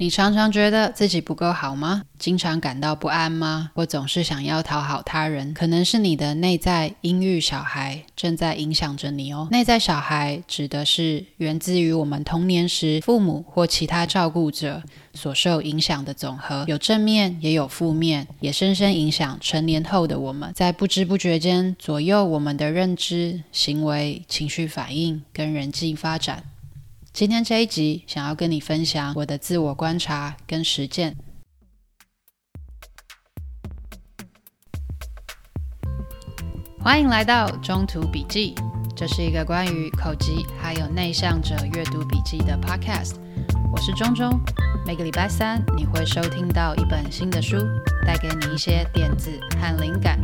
你常常觉得自己不够好吗？经常感到不安吗？或总是想要讨好他人？可能是你的内在阴郁小孩正在影响着你哦。内在小孩指的是源自于我们童年时父母或其他照顾者所受影响的总和，有正面也有负面，也深深影响成年后的我们，在不知不觉间左右我们的认知、行为、情绪反应跟人际发展。今天这一集，想要跟你分享我的自我观察跟实践。欢迎来到中途笔记，这是一个关于口吃还有内向者阅读笔记的 podcast。我是中中，每个礼拜三你会收听到一本新的书，带给你一些点子和灵感。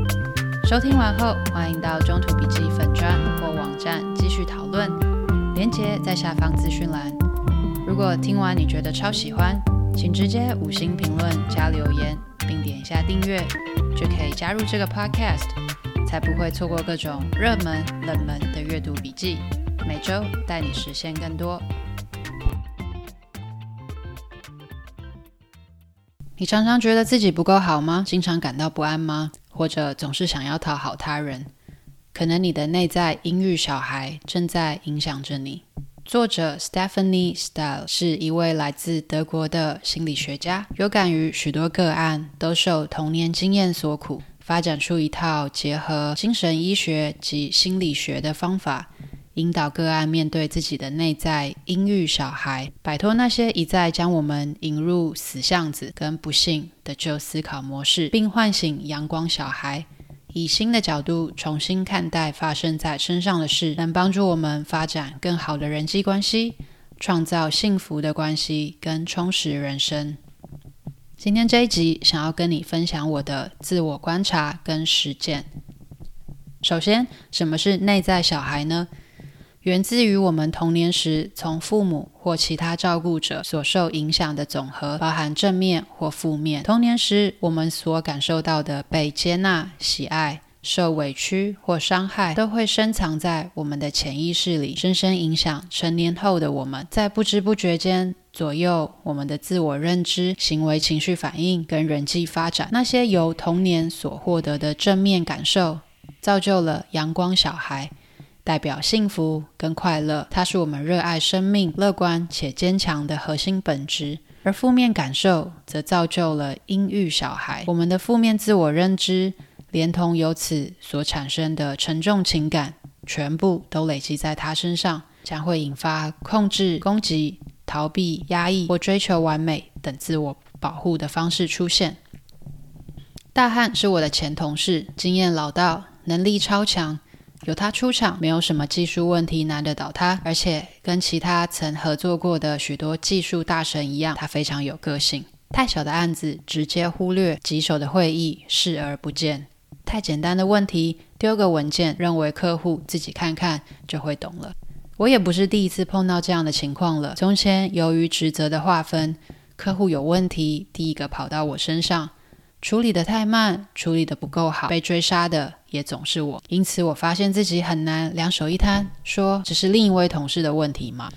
收听完后，欢迎到中途笔记粉专或网站继续讨论。连接在下方资讯栏。如果听完你觉得超喜欢，请直接五星评论加留言，并点一下订阅，就可以加入这个 podcast，才不会错过各种热门、冷门的阅读笔记。每周带你实现更多。你常常觉得自己不够好吗？经常感到不安吗？或者总是想要讨好他人？可能你的内在阴郁小孩正在影响着你。作者 Stephanie Stahl 是一位来自德国的心理学家，有感于许多个案都受童年经验所苦，发展出一套结合精神医学及心理学的方法，引导个案面对自己的内在阴郁小孩，摆脱那些一再将我们引入死巷子跟不幸的旧思考模式，并唤醒阳光小孩。以新的角度重新看待发生在身上的事，能帮助我们发展更好的人际关系，创造幸福的关系跟充实人生。今天这一集想要跟你分享我的自我观察跟实践。首先，什么是内在小孩呢？源自于我们童年时从父母或其他照顾者所受影响的总和，包含正面或负面。童年时我们所感受到的被接纳、喜爱、受委屈或伤害，都会深藏在我们的潜意识里，深深影响成年后的我们，在不知不觉间左右我们的自我认知、行为、情绪反应跟人际发展。那些由童年所获得的正面感受，造就了阳光小孩。代表幸福跟快乐，它是我们热爱生命、乐观且坚强的核心本质；而负面感受则造就了阴郁小孩。我们的负面自我认知，连同由此所产生的沉重情感，全部都累积在他身上，将会引发控制、攻击、逃避、压抑或追求完美等自我保护的方式出现。大汉是我的前同事，经验老道，能力超强。有他出场，没有什么技术问题难得倒他，而且跟其他曾合作过的许多技术大神一样，他非常有个性。太小的案子直接忽略，棘手的会议视而不见，太简单的问题丢个文件，认为客户自己看看就会懂了。我也不是第一次碰到这样的情况了。从前由于职责的划分，客户有问题，第一个跑到我身上。处理得太慢，处理得不够好，被追杀的也总是我。因此，我发现自己很难两手一摊，说只是另一位同事的问题吗？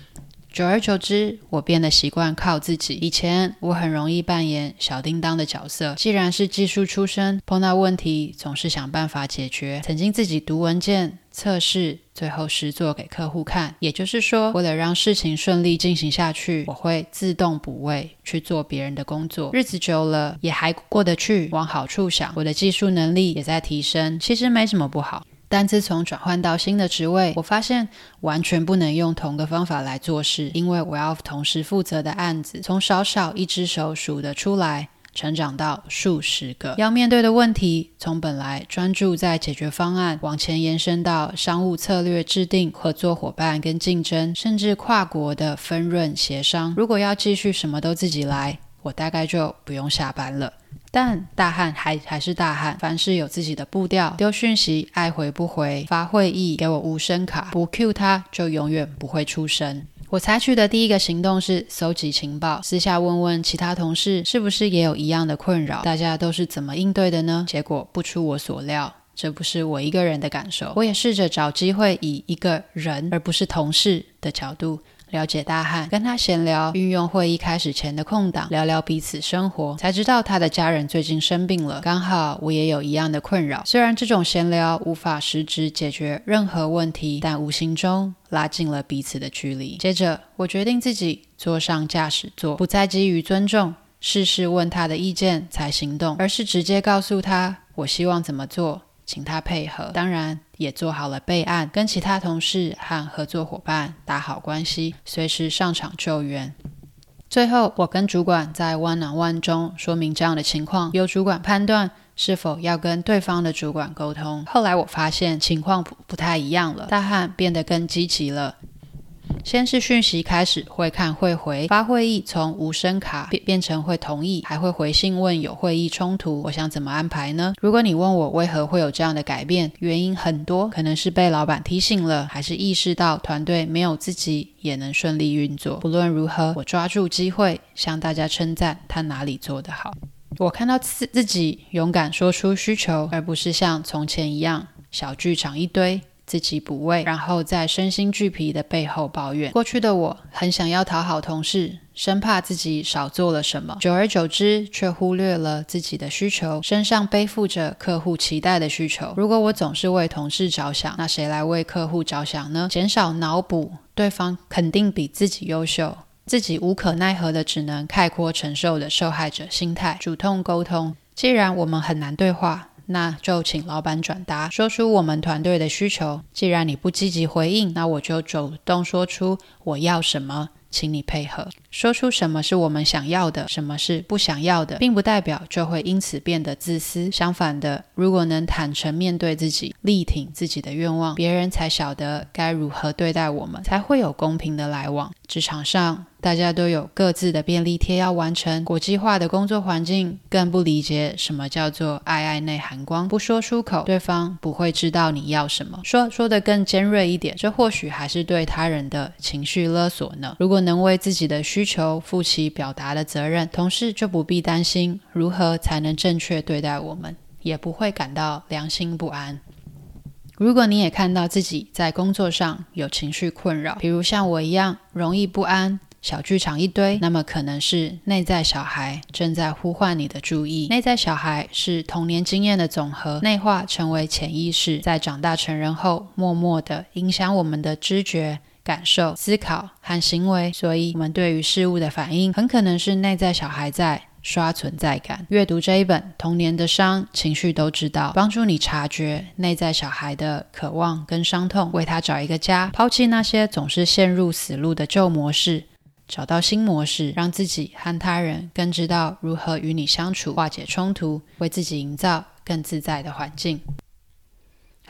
久而久之，我变得习惯靠自己。以前我很容易扮演小叮当的角色，既然是技术出身，碰到问题总是想办法解决。曾经自己读文件、测试，最后实做给客户看。也就是说，为了让事情顺利进行下去，我会自动补位去做别人的工作。日子久了也还过得去。往好处想，我的技术能力也在提升，其实没什么不好。但自从转换到新的职位，我发现完全不能用同个方法来做事，因为我要同时负责的案子从少少一只手数得出来，成长到数十个；要面对的问题从本来专注在解决方案，往前延伸到商务策略制定、合作伙伴跟竞争，甚至跨国的分润协商。如果要继续什么都自己来，我大概就不用下班了。但大汉还还是大汉，凡事有自己的步调，丢讯息爱回不回，发会议给我无声卡，不 cue 他就永远不会出声。我采取的第一个行动是搜集情报，私下问问其他同事是不是也有一样的困扰，大家都是怎么应对的呢？结果不出我所料，这不是我一个人的感受。我也试着找机会以一个人而不是同事的角度。了解大汉，跟他闲聊，运用会议开始前的空档聊聊彼此生活，才知道他的家人最近生病了，刚好我也有一样的困扰。虽然这种闲聊无法实质解决任何问题，但无形中拉近了彼此的距离。接着，我决定自己坐上驾驶座，不再基于尊重，事事问他的意见才行动，而是直接告诉他我希望怎么做。请他配合，当然也做好了备案，跟其他同事和合作伙伴打好关系，随时上场救援。最后，我跟主管在 one on one 中说明这样的情况，由主管判断是否要跟对方的主管沟通。后来我发现情况不不太一样了，大汉变得更积极了。先是讯息开始会看会回，发会议从无声卡变变成会同意，还会回信问有会议冲突，我想怎么安排呢？如果你问我为何会有这样的改变，原因很多，可能是被老板提醒了，还是意识到团队没有自己也能顺利运作。不论如何，我抓住机会向大家称赞他哪里做得好。我看到自自己勇敢说出需求，而不是像从前一样小剧场一堆。自己补位，然后在身心俱疲的背后抱怨。过去的我很想要讨好同事，生怕自己少做了什么，久而久之却忽略了自己的需求，身上背负着客户期待的需求。如果我总是为同事着想，那谁来为客户着想呢？减少脑补，对方肯定比自己优秀，自己无可奈何的只能概括承受的受害者心态，主动沟通。既然我们很难对话。那就请老板转达，说出我们团队的需求。既然你不积极回应，那我就主动说出我要什么。请你配合，说出什么是我们想要的，什么是不想要的，并不代表就会因此变得自私。相反的，如果能坦诚面对自己，力挺自己的愿望，别人才晓得该如何对待我们，才会有公平的来往。职场上，大家都有各自的便利贴要完成，国际化的工作环境更不理解什么叫做爱爱内含光，不说出口，对方不会知道你要什么。说说的更尖锐一点，这或许还是对他人的情绪勒索呢。如果能为自己的需求负起表达的责任，同事就不必担心如何才能正确对待我们，也不会感到良心不安。如果你也看到自己在工作上有情绪困扰，比如像我一样容易不安、小剧场一堆，那么可能是内在小孩正在呼唤你的注意。内在小孩是童年经验的总和，内化成为潜意识，在长大成人后，默默地影响我们的知觉、感受、思考和行为。所以，我们对于事物的反应，很可能是内在小孩在。刷存在感。阅读这一本《童年的伤，情绪都知道》，帮助你察觉内在小孩的渴望跟伤痛，为他找一个家，抛弃那些总是陷入死路的旧模式，找到新模式，让自己和他人更知道如何与你相处，化解冲突，为自己营造更自在的环境。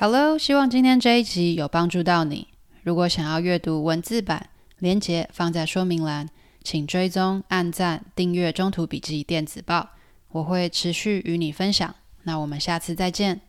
Hello，希望今天这一集有帮助到你。如果想要阅读文字版，连结放在说明栏。请追踪、按赞、订阅《中途笔记电子报》，我会持续与你分享。那我们下次再见。